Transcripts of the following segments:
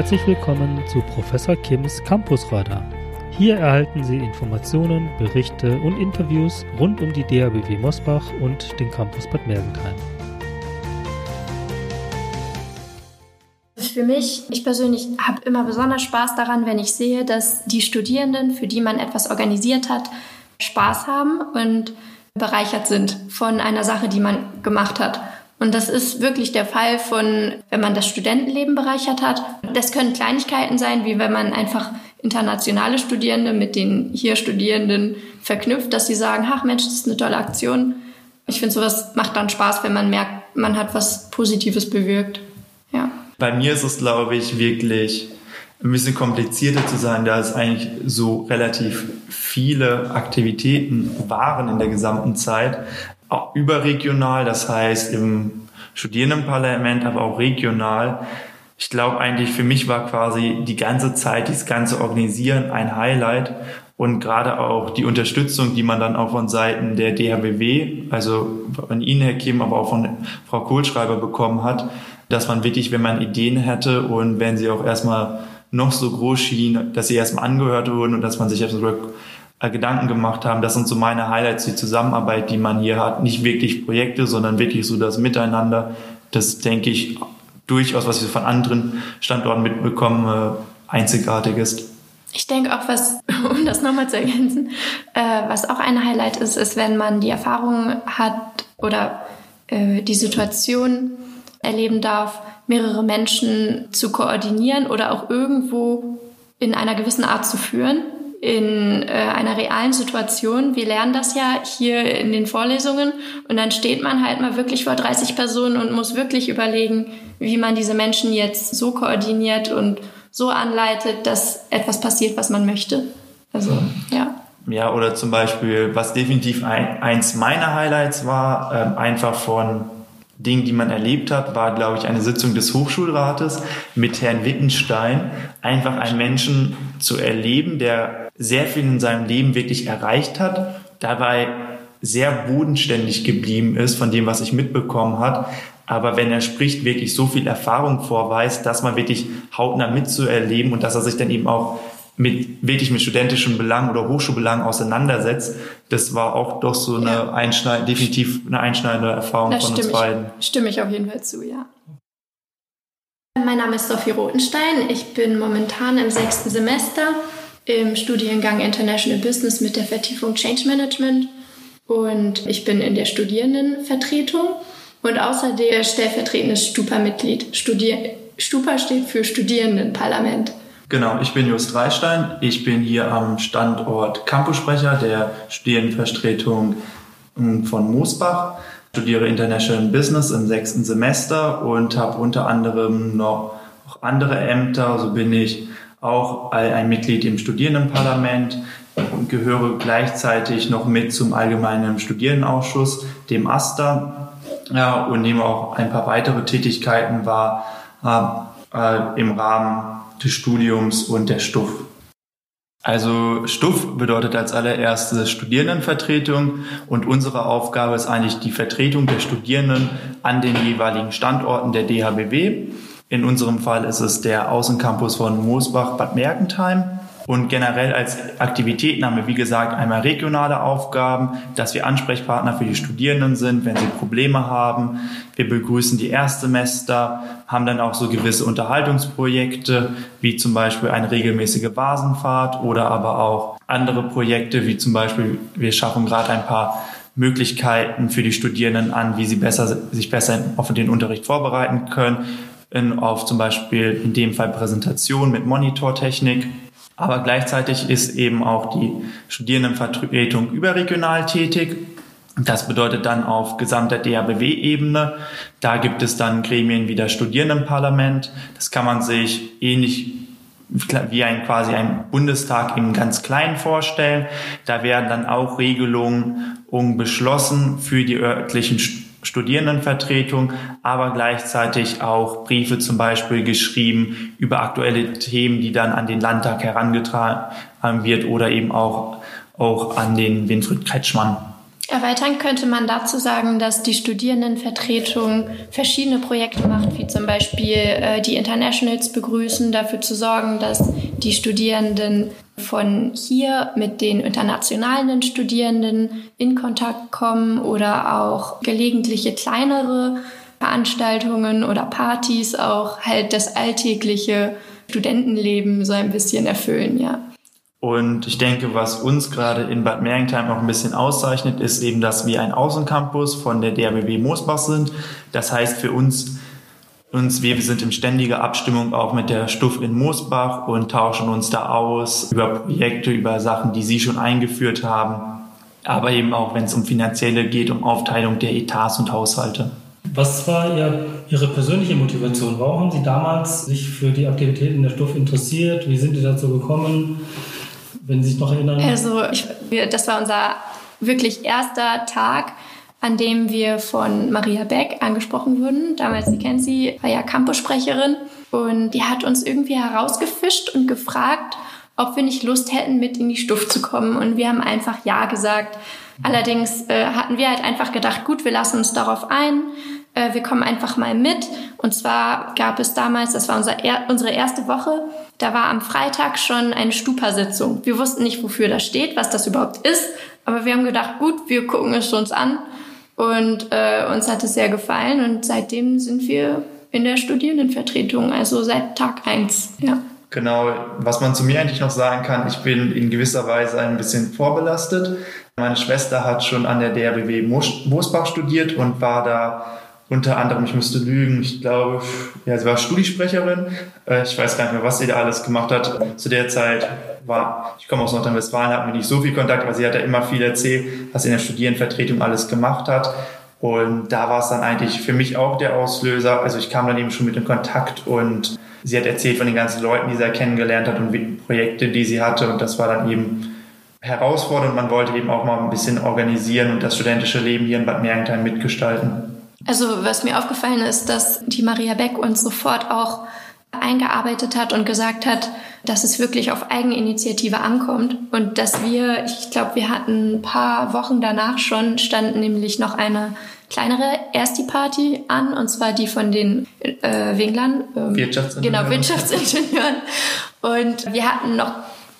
Herzlich willkommen zu Professor Kims Campusradar. Hier erhalten Sie Informationen, Berichte und Interviews rund um die DABW Mosbach und den Campus Bad Mergentheim. Für mich, ich persönlich habe immer besonders Spaß daran, wenn ich sehe, dass die Studierenden, für die man etwas organisiert hat, Spaß haben und bereichert sind von einer Sache, die man gemacht hat. Und das ist wirklich der Fall von, wenn man das Studentenleben bereichert hat. Das können Kleinigkeiten sein, wie wenn man einfach internationale Studierende mit den hier Studierenden verknüpft, dass sie sagen, ach Mensch, das ist eine tolle Aktion. Ich finde, sowas macht dann Spaß, wenn man merkt, man hat was Positives bewirkt. Ja. Bei mir ist es, glaube ich, wirklich ein bisschen komplizierter zu sein, da es eigentlich so relativ viele Aktivitäten waren in der gesamten Zeit, überregional, das heißt im Studierendenparlament, aber auch regional. Ich glaube eigentlich für mich war quasi die ganze Zeit, dieses ganze Organisieren ein Highlight und gerade auch die Unterstützung, die man dann auch von Seiten der DHBW, also von Ihnen, Herr Kim, aber auch von Frau Kohlschreiber bekommen hat, dass man wirklich, wenn man Ideen hätte und wenn sie auch erstmal noch so groß schienen, dass sie erstmal angehört wurden und dass man sich erstmal Gedanken gemacht haben. Das sind so meine Highlights, die Zusammenarbeit, die man hier hat. Nicht wirklich Projekte, sondern wirklich so das Miteinander. Das denke ich durchaus, was ich von anderen Standorten mitbekomme, einzigartig ist. Ich denke auch, was, um das nochmal zu ergänzen, äh, was auch ein Highlight ist, ist, wenn man die Erfahrung hat oder äh, die Situation erleben darf, mehrere Menschen zu koordinieren oder auch irgendwo in einer gewissen Art zu führen in äh, einer realen Situation. Wir lernen das ja hier in den Vorlesungen und dann steht man halt mal wirklich vor 30 Personen und muss wirklich überlegen, wie man diese Menschen jetzt so koordiniert und so anleitet, dass etwas passiert, was man möchte. Also, ja. Ja, oder zum Beispiel, was definitiv ein, eins meiner Highlights war, äh, einfach von Dingen, die man erlebt hat, war, glaube ich, eine Sitzung des Hochschulrates mit Herrn Wittenstein. Einfach einen Menschen zu erleben, der sehr viel in seinem Leben wirklich erreicht hat, dabei sehr bodenständig geblieben ist von dem, was ich mitbekommen hat. Aber wenn er spricht, wirklich so viel Erfahrung vorweist, dass man wirklich hautnah mitzuerleben und dass er sich dann eben auch mit wirklich mit studentischen Belangen oder Hochschulbelangen auseinandersetzt, das war auch doch so eine ja. einschneid, definitiv eine einschneidende Erfahrung da von uns beiden. Ich, stimme ich auf jeden Fall zu, ja. Mein Name ist Sophie Rotenstein. Ich bin momentan im sechsten Semester im Studiengang International Business mit der Vertiefung Change Management und ich bin in der Studierendenvertretung und außerdem stellvertretendes Stupa-Mitglied. Stupa steht für Studierendenparlament. Genau, ich bin Just Dreistein. Ich bin hier am Standort Campussprecher der Studierendenvertretung von Moosbach. Studiere International Business im sechsten Semester und habe unter anderem noch andere Ämter. So bin ich auch ein Mitglied im Studierendenparlament, gehöre gleichzeitig noch mit zum Allgemeinen Studierendenausschuss, dem AStA, ja, und nehme auch ein paar weitere Tätigkeiten wahr äh, im Rahmen des Studiums und der Stuff. Also Stuff bedeutet als allererstes Studierendenvertretung und unsere Aufgabe ist eigentlich die Vertretung der Studierenden an den jeweiligen Standorten der DHBW. In unserem Fall ist es der Außencampus von Moosbach Bad Mergentheim. Und generell als Aktivitäten haben wir, wie gesagt, einmal regionale Aufgaben, dass wir Ansprechpartner für die Studierenden sind, wenn sie Probleme haben. Wir begrüßen die Erstsemester, haben dann auch so gewisse Unterhaltungsprojekte, wie zum Beispiel eine regelmäßige Basenfahrt oder aber auch andere Projekte, wie zum Beispiel, wir schaffen gerade ein paar Möglichkeiten für die Studierenden an, wie sie besser, sich besser auf den Unterricht vorbereiten können in, auf zum Beispiel in dem Fall Präsentation mit Monitortechnik. Aber gleichzeitig ist eben auch die Studierendenvertretung überregional tätig. Das bedeutet dann auf gesamter DABW-Ebene. Da gibt es dann Gremien wie das Studierendenparlament. Das kann man sich ähnlich wie ein quasi ein Bundestag im ganz kleinen vorstellen. Da werden dann auch Regelungen beschlossen für die örtlichen Studierendenvertretung, aber gleichzeitig auch Briefe zum Beispiel geschrieben über aktuelle Themen, die dann an den Landtag herangetragen wird oder eben auch, auch an den Winfried Kretschmann. Erweitern könnte man dazu sagen, dass die Studierendenvertretung verschiedene Projekte macht, wie zum Beispiel äh, die Internationals begrüßen, dafür zu sorgen, dass die Studierenden von hier mit den internationalen Studierenden in Kontakt kommen oder auch gelegentliche kleinere Veranstaltungen oder Partys auch halt das alltägliche Studentenleben so ein bisschen erfüllen, ja. Und ich denke, was uns gerade in Bad Mergentheim noch ein bisschen auszeichnet, ist eben, dass wir ein Außencampus von der DRBW Moosbach sind. Das heißt für uns, uns, wir sind in ständiger Abstimmung auch mit der Stuff in Moosbach und tauschen uns da aus über Projekte, über Sachen, die sie schon eingeführt haben. Aber eben auch, wenn es um finanzielle geht, um Aufteilung der Etats und Haushalte. Was war Ihr, Ihre persönliche Motivation? Warum haben Sie damals sich für die Aktivitäten der Stuff interessiert? Wie sind Sie dazu gekommen? wenn Sie sich noch erinnern? Also, ich, das war unser wirklich erster Tag, an dem wir von Maria Beck angesprochen wurden. Damals, Sie kennen sie, war ja Campus-Sprecherin. Und die hat uns irgendwie herausgefischt und gefragt, ob wir nicht Lust hätten, mit in die Stuft zu kommen. Und wir haben einfach Ja gesagt. Allerdings äh, hatten wir halt einfach gedacht, gut, wir lassen uns darauf ein. Äh, wir kommen einfach mal mit. Und zwar gab es damals, das war unser er unsere erste Woche, da war am Freitag schon eine Stupa-Sitzung. Wir wussten nicht, wofür das steht, was das überhaupt ist, aber wir haben gedacht, gut, wir gucken es uns an und äh, uns hat es sehr gefallen und seitdem sind wir in der Studierendenvertretung, also seit Tag eins. ja. Genau, was man zu mir eigentlich noch sagen kann, ich bin in gewisser Weise ein bisschen vorbelastet. Meine Schwester hat schon an der DRBW Moosbach studiert und war da unter anderem, ich müsste lügen, ich glaube, ja, sie war Studiesprecherin. Äh, ich weiß gar nicht mehr, was sie da alles gemacht hat. Zu der Zeit war, ich komme aus Nordrhein-Westfalen, hatten wir nicht so viel Kontakt, aber sie hat ja immer viel erzählt, was sie in der Studierendenvertretung alles gemacht hat. Und da war es dann eigentlich für mich auch der Auslöser. Also ich kam dann eben schon mit in Kontakt und sie hat erzählt von den ganzen Leuten, die sie kennengelernt hat und Projekte, die sie hatte. Und das war dann eben herausfordernd. Man wollte eben auch mal ein bisschen organisieren und das studentische Leben hier in Bad Mergentheim mitgestalten. Also was mir aufgefallen ist, dass die Maria Beck uns sofort auch eingearbeitet hat und gesagt hat, dass es wirklich auf Eigeninitiative ankommt und dass wir, ich glaube, wir hatten ein paar Wochen danach schon, stand nämlich noch eine kleinere Ersti-Party an, und zwar die von den äh, Winglern. Ähm, Wirtschaftsingenieuren. Genau, Wirtschaftsingenieuren. Und wir hatten noch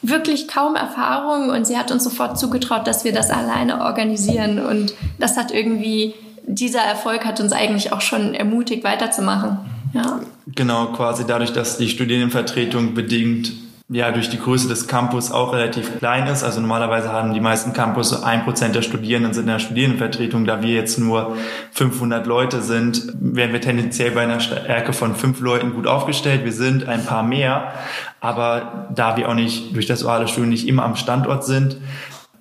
wirklich kaum Erfahrung und sie hat uns sofort zugetraut, dass wir das alleine organisieren und das hat irgendwie dieser Erfolg hat uns eigentlich auch schon ermutigt, weiterzumachen. Ja. Genau, quasi dadurch, dass die Studierendenvertretung bedingt ja durch die Größe des Campus auch relativ klein ist. Also normalerweise haben die meisten Campus ein Prozent der Studierenden sind in der Studierendenvertretung. Da wir jetzt nur 500 Leute sind, wären wir tendenziell bei einer Stärke von fünf Leuten gut aufgestellt. Wir sind ein paar mehr, aber da wir auch nicht durch das duale Studium nicht immer am Standort sind,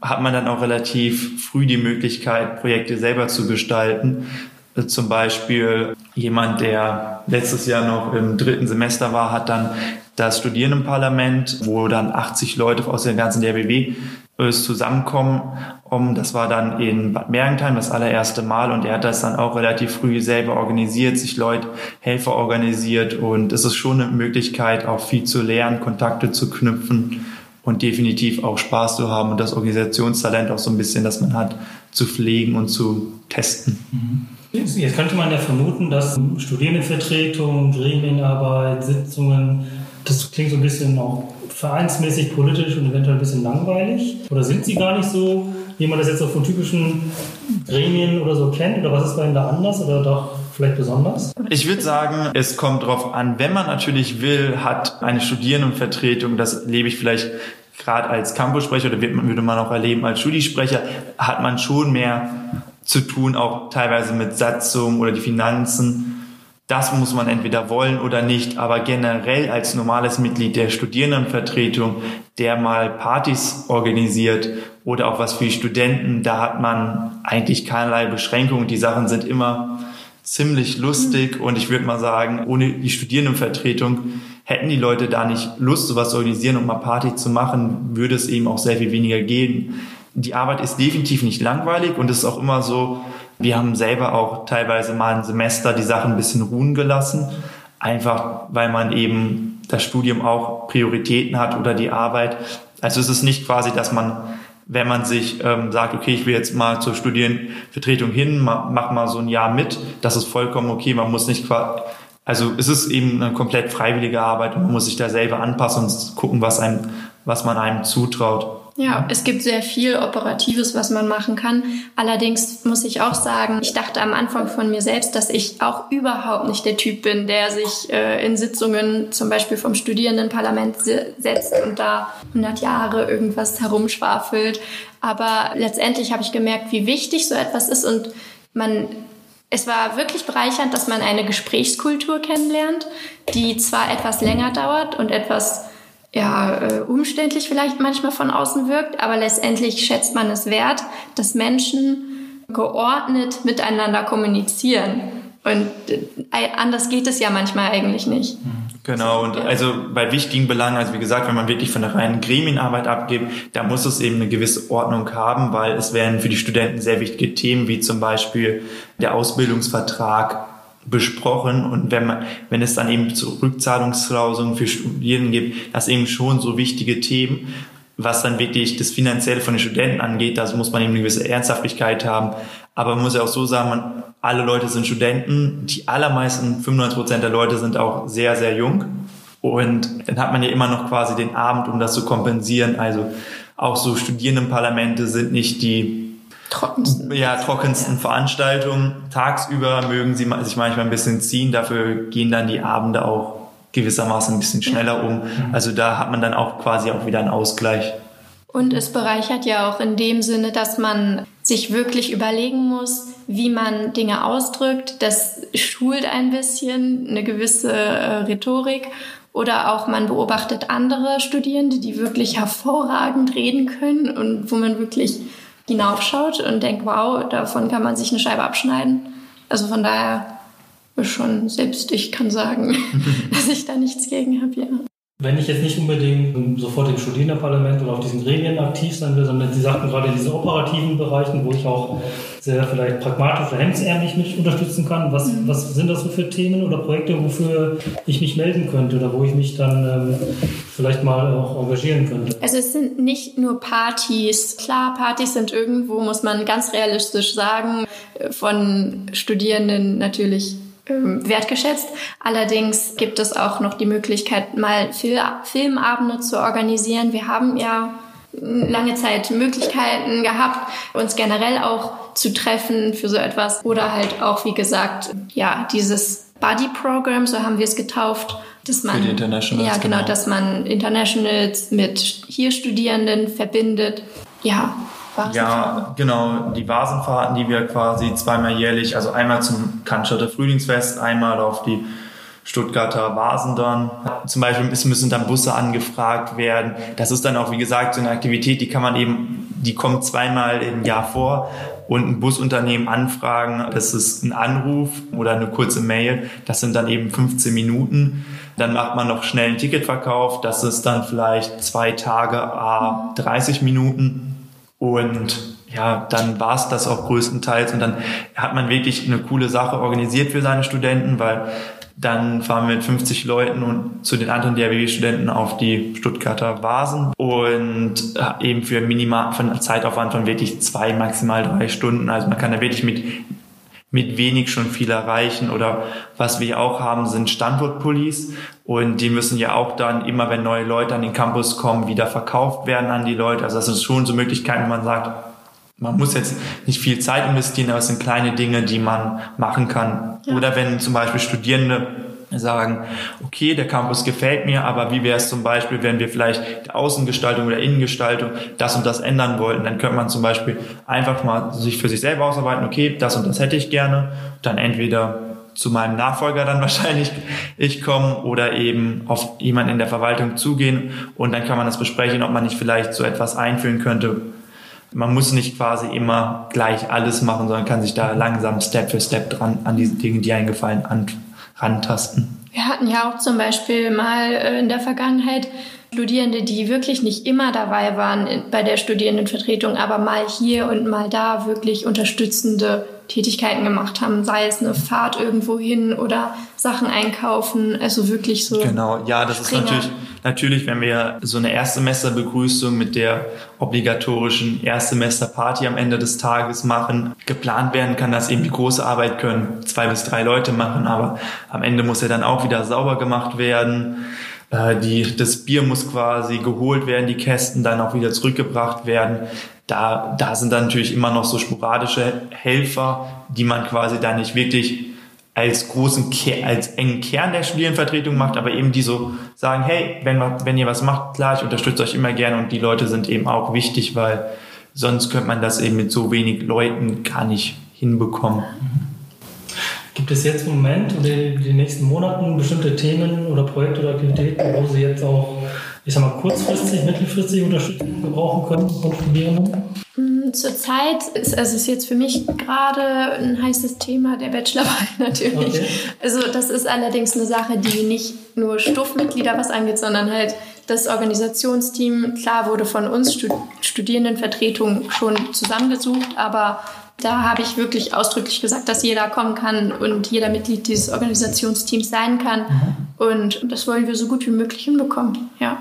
hat man dann auch relativ früh die Möglichkeit, Projekte selber zu gestalten. Zum Beispiel jemand, der letztes Jahr noch im dritten Semester war, hat dann das Studierendenparlament, wo dann 80 Leute aus der ganzen DRBW zusammenkommen. Das war dann in Bad Mergentheim das allererste Mal und er hat das dann auch relativ früh selber organisiert, sich Leute, Helfer organisiert und es ist schon eine Möglichkeit, auch viel zu lernen, Kontakte zu knüpfen und definitiv auch Spaß zu haben und das Organisationstalent auch so ein bisschen, das man hat, zu pflegen und zu testen. Mhm. Jetzt könnte man ja vermuten, dass Studierendenvertretung, Gremienarbeit, Sitzungen, das klingt so ein bisschen auch vereinsmäßig, politisch und eventuell ein bisschen langweilig. Oder sind sie gar nicht so, wie man das jetzt so von typischen Gremien oder so kennt? Oder was ist bei Ihnen da anders oder doch vielleicht besonders? Ich würde sagen, es kommt darauf an, wenn man natürlich will, hat eine Studierendenvertretung, das lebe ich vielleicht gerade als Campussprecher oder würde man auch erleben als Studiesprecher, hat man schon mehr zu tun, auch teilweise mit Satzung oder die Finanzen. Das muss man entweder wollen oder nicht, aber generell als normales Mitglied der Studierendenvertretung, der mal Partys organisiert oder auch was für die Studenten, da hat man eigentlich keinerlei Beschränkungen. Die Sachen sind immer ziemlich lustig und ich würde mal sagen, ohne die Studierendenvertretung hätten die Leute da nicht Lust, sowas zu organisieren und mal Party zu machen, würde es eben auch sehr viel weniger gehen. Die Arbeit ist definitiv nicht langweilig und es ist auch immer so, wir haben selber auch teilweise mal ein Semester die Sachen ein bisschen ruhen gelassen, einfach weil man eben das Studium auch Prioritäten hat oder die Arbeit. Also es ist nicht quasi, dass man wenn man sich ähm, sagt, okay, ich will jetzt mal zur Studienvertretung hin, mach mal so ein Jahr mit, das ist vollkommen okay. Man muss nicht also es ist eben eine komplett freiwillige Arbeit und man muss sich da selber anpassen und gucken, was einem, was man einem zutraut. Ja, es gibt sehr viel Operatives, was man machen kann. Allerdings muss ich auch sagen, ich dachte am Anfang von mir selbst, dass ich auch überhaupt nicht der Typ bin, der sich äh, in Sitzungen zum Beispiel vom Studierendenparlament setzt und da 100 Jahre irgendwas herumschwafelt. Aber letztendlich habe ich gemerkt, wie wichtig so etwas ist und man es war wirklich bereichernd, dass man eine Gesprächskultur kennenlernt, die zwar etwas länger dauert und etwas ja, äh, umständlich vielleicht manchmal von außen wirkt, aber letztendlich schätzt man es wert, dass Menschen geordnet miteinander kommunizieren. Und äh, anders geht es ja manchmal eigentlich nicht. Genau, und also bei wichtigen Belangen, also wie gesagt, wenn man wirklich von der reinen Gremienarbeit abgeht, da muss es eben eine gewisse Ordnung haben, weil es werden für die Studenten sehr wichtige Themen, wie zum Beispiel der Ausbildungsvertrag, besprochen und wenn man, wenn es dann eben zu Rückzahlungsklauseln für Studierende gibt, das eben schon so wichtige Themen, was dann wirklich das Finanzielle von den Studenten angeht, da muss man eben eine gewisse Ernsthaftigkeit haben. Aber man muss ja auch so sagen, man, alle Leute sind Studenten, die allermeisten, 95 Prozent der Leute sind auch sehr, sehr jung. Und dann hat man ja immer noch quasi den Abend, um das zu kompensieren. Also auch so Studierendenparlamente sind nicht die trockensten. Ja, trockensten ja. Veranstaltungen. Tagsüber mögen sie sich manchmal ein bisschen ziehen, dafür gehen dann die Abende auch gewissermaßen ein bisschen schneller um. Also da hat man dann auch quasi auch wieder einen Ausgleich. Und es bereichert ja auch in dem Sinne, dass man sich wirklich überlegen muss, wie man Dinge ausdrückt. Das schult ein bisschen eine gewisse äh, Rhetorik. Oder auch man beobachtet andere Studierende, die wirklich hervorragend reden können und wo man wirklich hinaufschaut und denkt, wow, davon kann man sich eine Scheibe abschneiden. Also von daher schon selbst ich kann sagen, dass ich da nichts gegen habe, ja. Wenn ich jetzt nicht unbedingt sofort im Studierendenparlament oder auf diesen Gremien aktiv sein will, sondern Sie sagten gerade in diesen operativen Bereichen, wo ich auch sehr vielleicht pragmatisch oder hemdsärmlich mich unterstützen kann. Was, mhm. was sind das so für Themen oder Projekte, wofür ich mich melden könnte oder wo ich mich dann ähm, vielleicht mal auch engagieren könnte? Also es sind nicht nur Partys. Klar, Partys sind irgendwo, muss man ganz realistisch sagen, von Studierenden natürlich wertgeschätzt. Allerdings gibt es auch noch die Möglichkeit, mal Fil Filmabende zu organisieren. Wir haben ja lange Zeit Möglichkeiten gehabt, uns generell auch zu treffen für so etwas oder halt auch, wie gesagt, ja, dieses Buddy Program, so haben wir es getauft, dass man, für die Internationals, ja, genau, genau, dass man Internationals mit hier Studierenden verbindet. Ja, ja, genau. Die Vasenfahrten, die wir quasi zweimal jährlich, also einmal zum Cannstatter Frühlingsfest, einmal auf die Stuttgarter Vasen dann. Zum Beispiel müssen dann Busse angefragt werden. Das ist dann auch, wie gesagt, so eine Aktivität, die kann man eben, die kommt zweimal im Jahr vor und ein Busunternehmen anfragen. Das ist ein Anruf oder eine kurze Mail. Das sind dann eben 15 Minuten. Dann macht man noch schnell einen Ticketverkauf. Das ist dann vielleicht zwei Tage, 30 Minuten. Und ja, dann war es das auch größtenteils. Und dann hat man wirklich eine coole Sache organisiert für seine Studenten, weil dann fahren wir mit 50 Leuten und zu den anderen DRW-Studenten auf die Stuttgarter Vasen und äh, eben für minimal von Zeitaufwand von wirklich zwei, maximal drei Stunden. Also man kann da wirklich mit mit wenig schon viel erreichen. Oder was wir auch haben, sind Standortpullis. Und die müssen ja auch dann immer, wenn neue Leute an den Campus kommen, wieder verkauft werden an die Leute. Also das ist schon so Möglichkeiten, wo man sagt, man muss jetzt nicht viel Zeit investieren, aber es sind kleine Dinge, die man machen kann. Ja. Oder wenn zum Beispiel Studierende sagen, okay, der Campus gefällt mir, aber wie wäre es zum Beispiel, wenn wir vielleicht die Außengestaltung oder Innengestaltung das und das ändern wollten, dann könnte man zum Beispiel einfach mal sich für sich selber ausarbeiten, okay, das und das hätte ich gerne, dann entweder zu meinem Nachfolger dann wahrscheinlich ich komme oder eben auf jemanden in der Verwaltung zugehen und dann kann man das besprechen, ob man nicht vielleicht so etwas einführen könnte. Man muss nicht quasi immer gleich alles machen, sondern kann sich da langsam Step für Step dran an diese Dinge, die eingefallen, an, rantasten. Wir hatten ja auch zum Beispiel mal äh, in der Vergangenheit Studierende, die wirklich nicht immer dabei waren bei der Studierendenvertretung, aber mal hier und mal da wirklich unterstützende Tätigkeiten gemacht haben, sei es eine Fahrt irgendwo hin oder Sachen einkaufen, also wirklich so. Genau, ja, das Springer. ist natürlich, natürlich, wenn wir so eine Erstsemesterbegrüßung mit der obligatorischen Erstsemesterparty am Ende des Tages machen, geplant werden kann, dass eben die große Arbeit können zwei bis drei Leute machen, aber am Ende muss er dann auch wieder sauber gemacht werden. Äh, die, das Bier muss quasi geholt werden, die Kästen dann auch wieder zurückgebracht werden da, da sind dann natürlich immer noch so sporadische Helfer, die man quasi dann nicht wirklich als großen, als engen Kern der Studierendenvertretung macht, aber eben die so sagen, hey, wenn, wenn ihr was macht, klar, ich unterstütze euch immer gerne und die Leute sind eben auch wichtig, weil sonst könnte man das eben mit so wenig Leuten gar nicht hinbekommen. Gibt es jetzt im Moment oder in den nächsten Monaten bestimmte Themen oder Projekte oder Aktivitäten, wo Sie jetzt auch ich sag mal, kurzfristig, mittelfristig Unterstützung gebrauchen können von Studierenden? Mm, zurzeit ist also ist jetzt für mich gerade ein heißes Thema der Bachelorarbeit natürlich. Okay. Also das ist allerdings eine Sache, die nicht nur Stuffmitglieder was angeht, sondern halt das Organisationsteam. Klar wurde von uns Studierendenvertretung schon zusammengesucht, aber da habe ich wirklich ausdrücklich gesagt, dass jeder kommen kann und jeder Mitglied dieses Organisationsteams sein kann. Mhm. Und das wollen wir so gut wie möglich hinbekommen. Ja.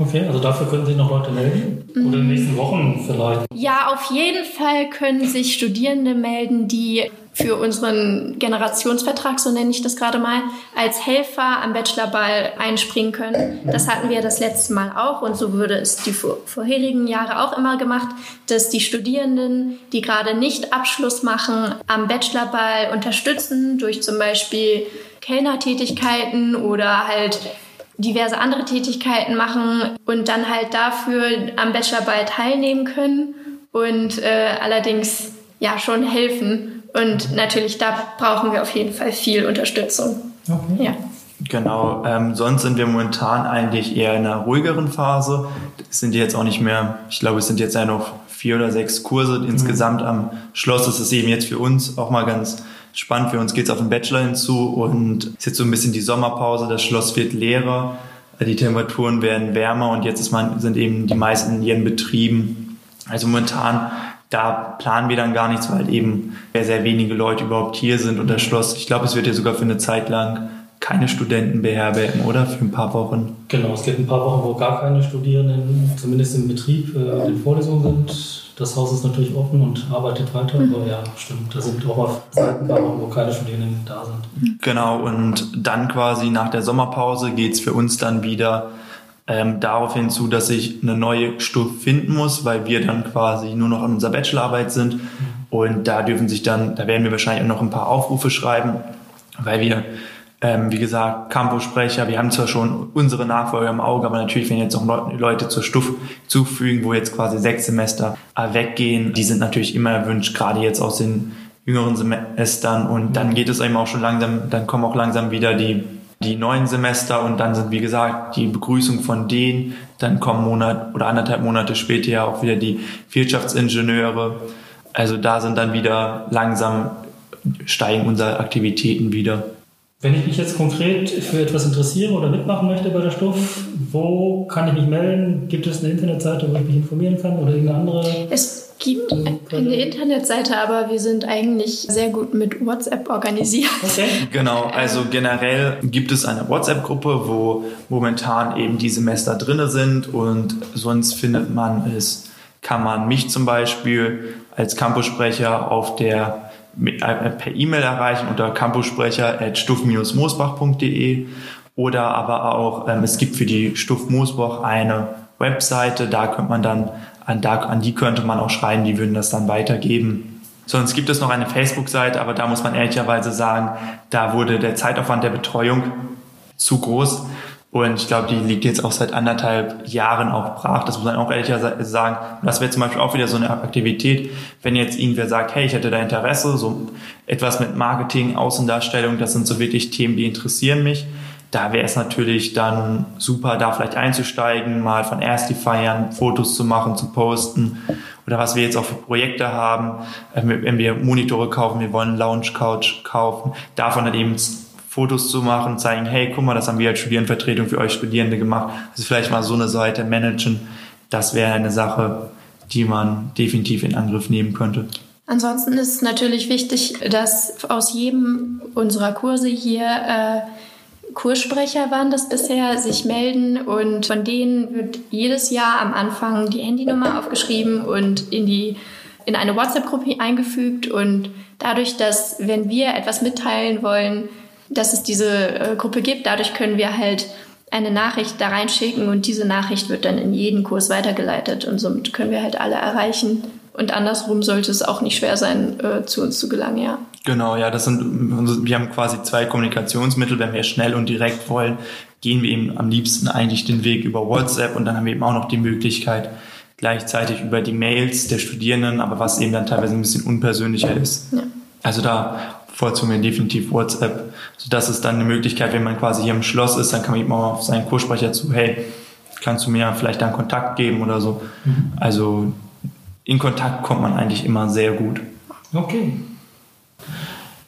Okay, also dafür können sich noch Leute melden? Oder in den nächsten Wochen vielleicht? Ja, auf jeden Fall können sich Studierende melden, die für unseren Generationsvertrag, so nenne ich das gerade mal, als Helfer am Bachelorball einspringen können. Das hatten wir das letzte Mal auch und so würde es die vorherigen Jahre auch immer gemacht, dass die Studierenden, die gerade nicht Abschluss machen, am Bachelorball unterstützen durch zum Beispiel Kellnertätigkeiten oder halt diverse andere Tätigkeiten machen und dann halt dafür am Bachelorball teilnehmen können und äh, allerdings ja schon helfen. Und natürlich, da brauchen wir auf jeden Fall viel Unterstützung. Okay. Ja. Genau, ähm, sonst sind wir momentan eigentlich eher in einer ruhigeren Phase. Es sind jetzt auch nicht mehr, ich glaube, es sind jetzt ja noch vier oder sechs Kurse mhm. insgesamt am Schloss. Das ist eben jetzt für uns auch mal ganz spannend. Für uns geht es auf den Bachelor hinzu und ist jetzt so ein bisschen die Sommerpause. Das Schloss wird leerer, die Temperaturen werden wärmer und jetzt man, sind eben die meisten in ihren Betrieben. Also momentan, da planen wir dann gar nichts, weil eben sehr, sehr wenige Leute überhaupt hier sind und das Schloss, ich glaube, es wird ja sogar für eine Zeit lang keine Studenten beherbergen, oder? Für ein paar Wochen. Genau, es gibt ein paar Wochen, wo gar keine Studierenden, zumindest im Betrieb, äh, in Vorlesungen sind. Das Haus ist natürlich offen und arbeitet weiter, mhm. aber ja, stimmt, da sind auch Zeiten ein paar Wochen, wo keine Studierenden da sind. Genau, und dann quasi nach der Sommerpause geht es für uns dann wieder ähm, darauf hinzu, dass ich eine neue Stufe finden muss, weil wir dann quasi nur noch an unserer Bachelorarbeit sind. Mhm. Und da dürfen sich dann, da werden wir wahrscheinlich auch noch ein paar Aufrufe schreiben, weil wir ähm, wie gesagt, Campus-Sprecher, wir haben zwar schon unsere Nachfolger im Auge, aber natürlich, wenn jetzt noch Leute zur Stufe zufügen, wo jetzt quasi sechs Semester äh, weggehen, die sind natürlich immer erwünscht, gerade jetzt aus den jüngeren Semestern und dann geht es eben auch schon langsam, dann kommen auch langsam wieder die die neuen Semester und dann sind, wie gesagt, die Begrüßung von denen, dann kommen Monat oder anderthalb Monate später ja auch wieder die Wirtschaftsingenieure. Also da sind dann wieder langsam steigen unsere Aktivitäten wieder. Wenn ich mich jetzt konkret für etwas interessiere oder mitmachen möchte bei der Stuff, wo kann ich mich melden? Gibt es eine Internetseite, wo ich mich informieren kann oder irgendeine andere? Es gibt eine Internetseite, aber wir sind eigentlich sehr gut mit WhatsApp organisiert. Okay. Genau, also generell gibt es eine WhatsApp-Gruppe, wo momentan eben die Semester drinne sind und sonst findet man es, kann man mich zum Beispiel als Campussprecher auf der äh, per E-Mail erreichen unter campussprecher.stuff-moosbach.de oder aber auch, ähm, es gibt für die Stuff Moosbach eine Webseite, da könnte man dann, an, da, an die könnte man auch schreiben, die würden das dann weitergeben. Sonst gibt es noch eine Facebook-Seite, aber da muss man ehrlicherweise sagen, da wurde der Zeitaufwand der Betreuung zu groß. Und ich glaube, die liegt jetzt auch seit anderthalb Jahren auch brach. Das muss man auch ehrlich sagen. Das wäre zum Beispiel auch wieder so eine Aktivität, wenn jetzt irgendwer sagt, hey, ich hätte da Interesse, so etwas mit Marketing, Außendarstellung, das sind so wirklich Themen, die interessieren mich. Da wäre es natürlich dann super, da vielleicht einzusteigen, mal von Ersti feiern, Fotos zu machen, zu posten oder was wir jetzt auch für Projekte haben. Äh, wenn wir Monitore kaufen, wir wollen Lounge Couch kaufen, davon dann eben Fotos zu machen, zeigen, hey, guck mal, das haben wir als Studierendenvertretung für euch Studierende gemacht. Also vielleicht mal so eine Seite managen. Das wäre eine Sache, die man definitiv in Angriff nehmen könnte. Ansonsten ist es natürlich wichtig, dass aus jedem unserer Kurse hier äh, Kurssprecher waren das bisher, sich melden und von denen wird jedes Jahr am Anfang die Handynummer aufgeschrieben und in die in eine WhatsApp-Gruppe eingefügt und dadurch, dass wenn wir etwas mitteilen wollen, dass es diese äh, Gruppe gibt, dadurch können wir halt eine Nachricht da reinschicken und diese Nachricht wird dann in jeden Kurs weitergeleitet und somit können wir halt alle erreichen. Und andersrum sollte es auch nicht schwer sein, äh, zu uns zu gelangen, ja. Genau, ja, das sind, wir haben quasi zwei Kommunikationsmittel. Wenn wir schnell und direkt wollen, gehen wir eben am liebsten eigentlich den Weg über WhatsApp und dann haben wir eben auch noch die Möglichkeit, gleichzeitig über die Mails der Studierenden, aber was eben dann teilweise ein bisschen unpersönlicher ist. Ja. Also da vorzugen wir definitiv WhatsApp. So das ist dann eine Möglichkeit, wenn man quasi hier im Schloss ist, dann kann man eben auch auf seinen Kurssprecher zu, hey, kannst du mir vielleicht dann Kontakt geben oder so. Mhm. Also in Kontakt kommt man eigentlich immer sehr gut. Okay.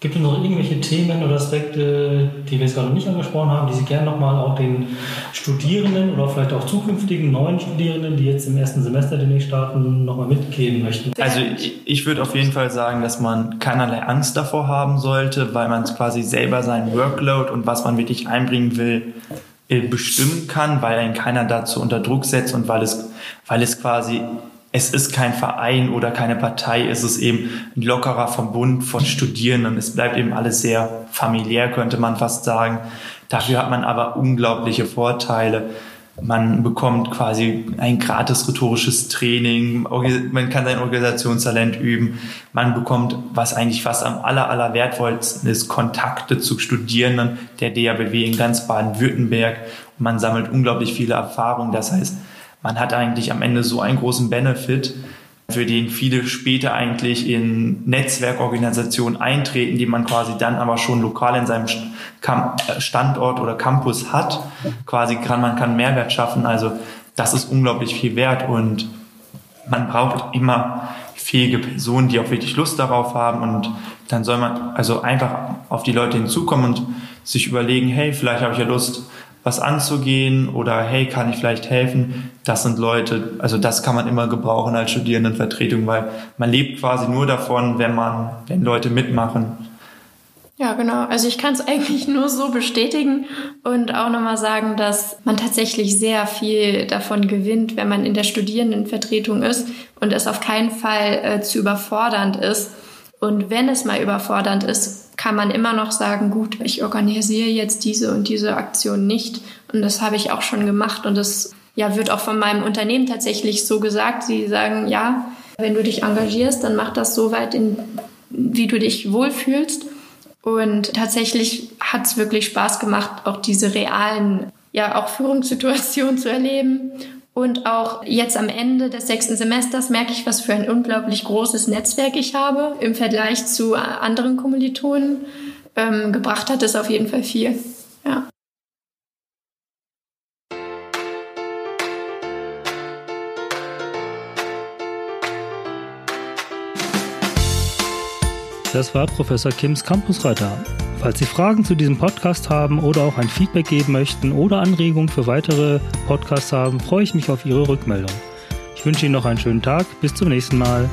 Gibt es noch irgendwelche Themen oder Aspekte, die wir jetzt gerade nicht angesprochen haben, die Sie gerne nochmal auch den Studierenden oder vielleicht auch zukünftigen neuen Studierenden, die jetzt im ersten Semester demnächst starten, nochmal mitgeben möchten? Also ich, ich würde auf jeden Fall sagen, dass man keinerlei Angst davor haben sollte, weil man quasi selber seinen Workload und was man wirklich einbringen will, äh, bestimmen kann, weil einen keiner dazu unter Druck setzt und weil es, weil es quasi es ist kein Verein oder keine Partei, es ist eben ein lockerer Verbund von Studierenden. Es bleibt eben alles sehr familiär, könnte man fast sagen. Dafür hat man aber unglaubliche Vorteile. Man bekommt quasi ein gratis rhetorisches Training, man kann sein Organisationstalent üben, man bekommt, was eigentlich fast am aller, aller wertvollsten ist, Kontakte zu Studierenden der DABW in ganz Baden-Württemberg. Man sammelt unglaublich viele Erfahrungen. Das heißt, man hat eigentlich am Ende so einen großen Benefit, für den viele später eigentlich in Netzwerkorganisationen eintreten, die man quasi dann aber schon lokal in seinem äh, Standort oder Campus hat. Quasi kann man kann Mehrwert schaffen. Also das ist unglaublich viel wert und man braucht immer fähige Personen, die auch wirklich Lust darauf haben und dann soll man also einfach auf die Leute hinzukommen und sich überlegen, hey, vielleicht habe ich ja Lust, was anzugehen oder hey, kann ich vielleicht helfen? Das sind Leute, also das kann man immer gebrauchen als Studierendenvertretung, weil man lebt quasi nur davon, wenn man, wenn Leute mitmachen. Ja, genau. Also ich kann es eigentlich nur so bestätigen und auch nochmal sagen, dass man tatsächlich sehr viel davon gewinnt, wenn man in der Studierendenvertretung ist und es auf keinen Fall äh, zu überfordernd ist. Und wenn es mal überfordernd ist, kann man immer noch sagen, gut, ich organisiere jetzt diese und diese Aktion nicht. Und das habe ich auch schon gemacht. Und das ja, wird auch von meinem Unternehmen tatsächlich so gesagt. Sie sagen, ja, wenn du dich engagierst, dann mach das so weit, in, wie du dich wohlfühlst. Und tatsächlich hat es wirklich Spaß gemacht, auch diese realen, ja, auch Führungssituationen zu erleben und auch jetzt am Ende des sechsten Semesters merke ich, was für ein unglaublich großes Netzwerk ich habe im Vergleich zu anderen Kommilitonen. Ähm, gebracht hat es auf jeden Fall viel. Ja. Das war Professor Kims Campusreiter. Falls Sie Fragen zu diesem Podcast haben oder auch ein Feedback geben möchten oder Anregungen für weitere Podcasts haben, freue ich mich auf Ihre Rückmeldung. Ich wünsche Ihnen noch einen schönen Tag. Bis zum nächsten Mal.